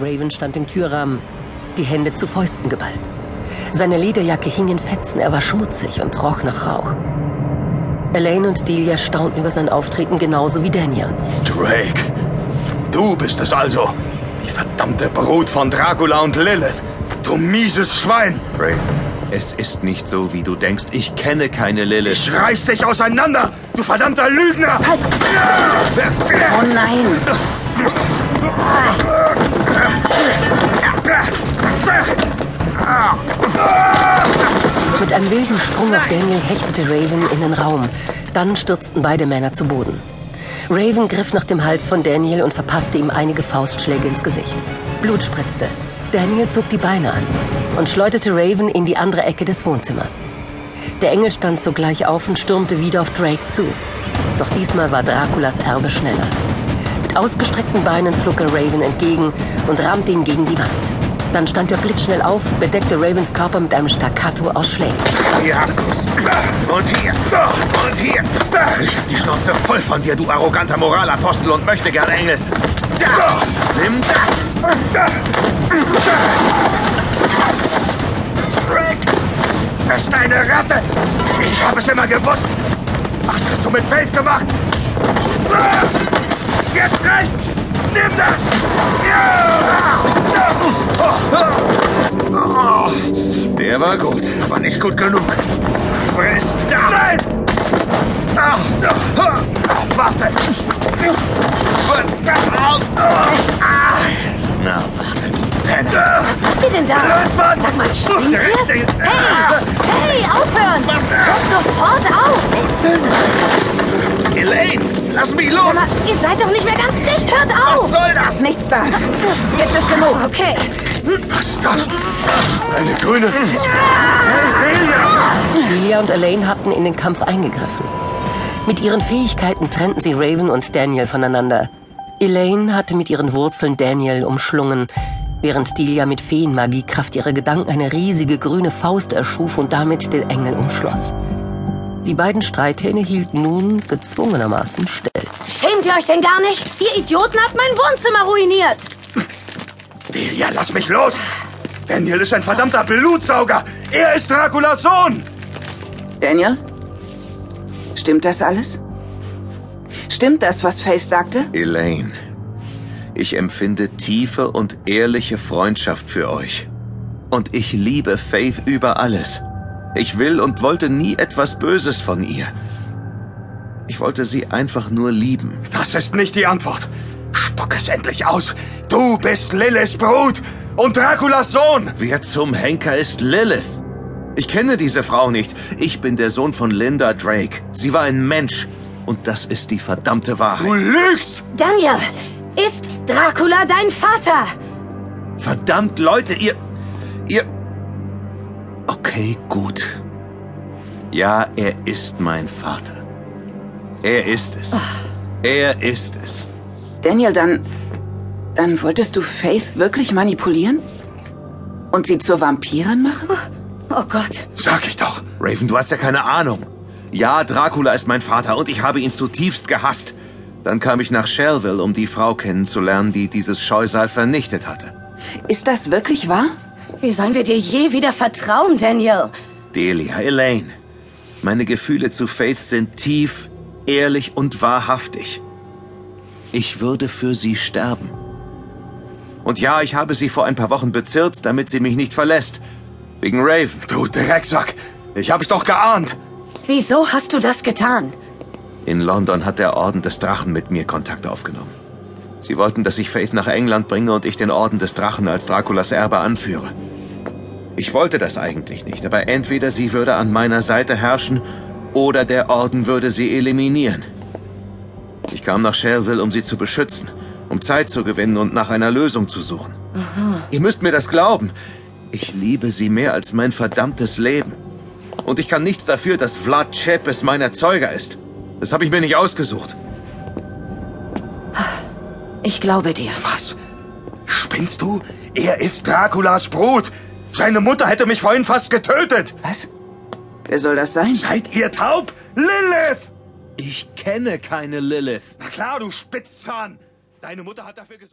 Raven stand im Türrahmen, die Hände zu Fäusten geballt. Seine Lederjacke hing in Fetzen, er war schmutzig und roch nach Rauch. Elaine und Delia staunten über sein Auftreten genauso wie Daniel. Drake, du bist es also. Die verdammte Brut von Dracula und Lilith. Du mieses Schwein. Raven, es ist nicht so, wie du denkst. Ich kenne keine Lilith. Ich reiß dich auseinander, du verdammter Lügner! Halt! Oh nein! Mit einem wilden Sprung auf Daniel hechtete Raven in den Raum. Dann stürzten beide Männer zu Boden. Raven griff nach dem Hals von Daniel und verpasste ihm einige Faustschläge ins Gesicht. Blut spritzte. Daniel zog die Beine an und schleuderte Raven in die andere Ecke des Wohnzimmers. Der Engel stand sogleich auf und stürmte wieder auf Drake zu. Doch diesmal war Draculas Erbe schneller. Mit ausgestreckten Beinen flog er Raven entgegen und rammte ihn gegen die Wand. Dann stand er blitzschnell auf, bedeckte Ravens Körper mit einem Staccato aus Schlägen. Hier hast du's. Und hier. Und hier. Ich hab die Schnauze voll von dir, du arroganter Moralapostel und möchte gern Engel. Da. Nimm das. Das ist eine Ratte! Ich habe es immer gewusst! Was hast du mit Faith gemacht? Jetzt reicht's! Nimm das! Der war gut, aber nicht gut genug. Friss das! Nein! Warte! Was? Na, warte, du Penner. Was macht ihr denn da? Los, Mann! Sag mal, spinnt ihr? Hey! Hey, aufhören! Was? Hört sofort auf! Elaine, lass mich los! Aber ihr seid doch nicht mehr ganz dicht! Hört Was auf! soll das? Nichts da. Jetzt ist genug. Okay. Was ist das? Eine grüne... Delia! Delia und Elaine hatten in den Kampf eingegriffen. Mit ihren Fähigkeiten trennten sie Raven und Daniel voneinander. Elaine hatte mit ihren Wurzeln Daniel umschlungen, während Delia mit Feenmagiekraft ihrer Gedanken eine riesige grüne Faust erschuf und damit den Engel umschloss. Die beiden Streithähne hielten nun gezwungenermaßen still. Schämt ihr euch denn gar nicht? Ihr Idioten habt mein Wohnzimmer ruiniert. Delia, lass mich los! Daniel ist ein verdammter Blutsauger! Er ist Draculas Sohn! Daniel? Stimmt das alles? Stimmt das, was Faith sagte? Elaine, ich empfinde tiefe und ehrliche Freundschaft für euch. Und ich liebe Faith über alles. Ich will und wollte nie etwas Böses von ihr. Ich wollte sie einfach nur lieben. Das ist nicht die Antwort. Spuck es endlich aus. Du bist Liliths Brut und Draculas Sohn. Wer zum Henker ist Lilith? Ich kenne diese Frau nicht. Ich bin der Sohn von Linda Drake. Sie war ein Mensch. Und das ist die verdammte Du Wahrheit. lügst! Daniel, ist Dracula dein Vater? Verdammt, Leute, ihr... Ihr... Okay, gut. Ja, er ist mein Vater. Er ist es. Er ist es. Daniel, dann. Dann wolltest du Faith wirklich manipulieren? Und sie zur Vampirin machen? Oh Gott. Sag ich doch. Raven, du hast ja keine Ahnung. Ja, Dracula ist mein Vater und ich habe ihn zutiefst gehasst. Dann kam ich nach Shelville, um die Frau kennenzulernen, die dieses Scheusal vernichtet hatte. Ist das wirklich wahr? Wie sollen wir dir je wieder vertrauen, Daniel? Delia, Elaine. Meine Gefühle zu Faith sind tief, ehrlich und wahrhaftig. Ich würde für sie sterben. Und ja, ich habe sie vor ein paar Wochen bezirzt, damit sie mich nicht verlässt. Wegen Raven. Du Drecksack. Ich hab's doch geahnt. Wieso hast du das getan? In London hat der Orden des Drachen mit mir Kontakt aufgenommen. Sie wollten, dass ich Faith nach England bringe und ich den Orden des Drachen als Draculas Erbe anführe. Ich wollte das eigentlich nicht, aber entweder sie würde an meiner Seite herrschen oder der Orden würde sie eliminieren. Ich kam nach Shelville, um sie zu beschützen, um Zeit zu gewinnen und nach einer Lösung zu suchen. Ihr müsst mir das glauben. Ich liebe sie mehr als mein verdammtes Leben. Und ich kann nichts dafür, dass Vlad Chepes mein Erzeuger ist. Das habe ich mir nicht ausgesucht. Ich glaube dir. Was? Spinnst du? Er ist Draculas Brut. Seine Mutter hätte mich vorhin fast getötet. Was? Wer soll das sein? Seid ihr taub? Lilith! Ich kenne keine Lilith. Na klar, du Spitzzahn. Deine Mutter hat dafür gesorgt.